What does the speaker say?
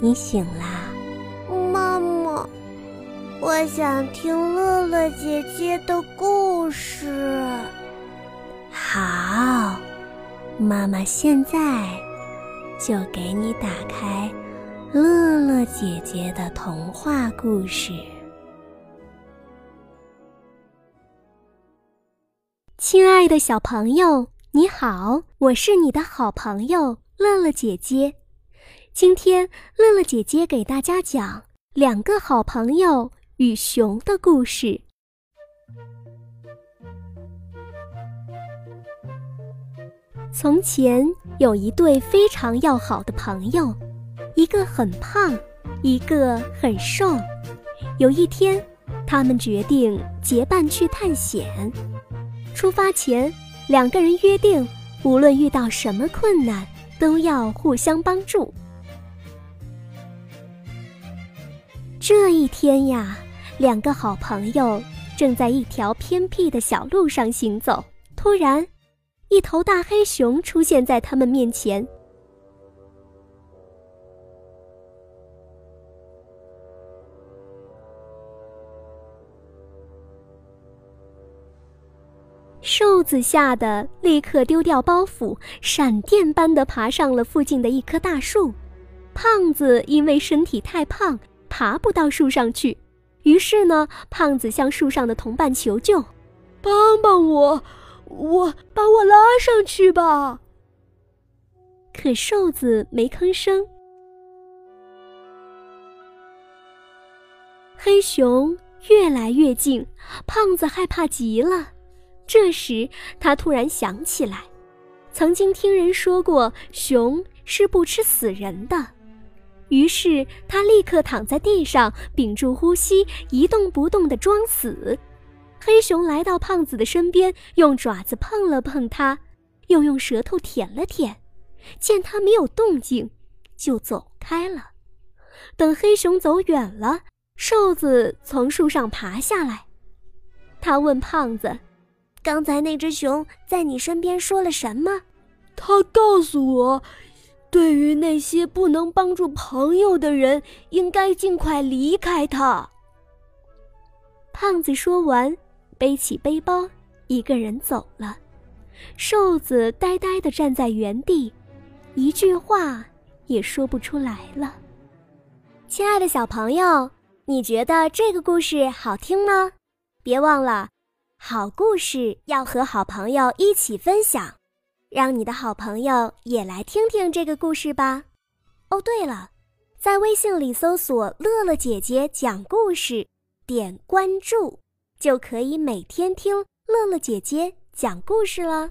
你醒啦，妈妈，我想听乐乐姐姐的故事。好，妈妈现在就给你打开乐乐姐姐的童话故事。亲爱的小朋友，你好，我是你的好朋友乐乐姐姐。今天，乐乐姐姐给大家讲两个好朋友与熊的故事。从前有一对非常要好的朋友，一个很胖，一个很瘦。有一天，他们决定结伴去探险。出发前，两个人约定，无论遇到什么困难，都要互相帮助。这一天呀，两个好朋友正在一条偏僻的小路上行走。突然，一头大黑熊出现在他们面前。瘦子吓得立刻丢掉包袱，闪电般的爬上了附近的一棵大树。胖子因为身体太胖。爬不到树上去，于是呢，胖子向树上的同伴求救：“帮帮我，我把我拉上去吧。”可瘦子没吭声。黑熊越来越近，胖子害怕极了。这时，他突然想起来，曾经听人说过，熊是不吃死人的。于是他立刻躺在地上，屏住呼吸，一动不动地装死。黑熊来到胖子的身边，用爪子碰了碰他，又用舌头舔了舔，见他没有动静，就走开了。等黑熊走远了，瘦子从树上爬下来，他问胖子：“刚才那只熊在你身边说了什么？”他告诉我。对于那些不能帮助朋友的人，应该尽快离开他。胖子说完，背起背包，一个人走了。瘦子呆呆地站在原地，一句话也说不出来了。亲爱的小朋友，你觉得这个故事好听吗？别忘了，好故事要和好朋友一起分享。让你的好朋友也来听听这个故事吧。哦，对了，在微信里搜索“乐乐姐姐讲故事”，点关注，就可以每天听乐乐姐姐讲故事了。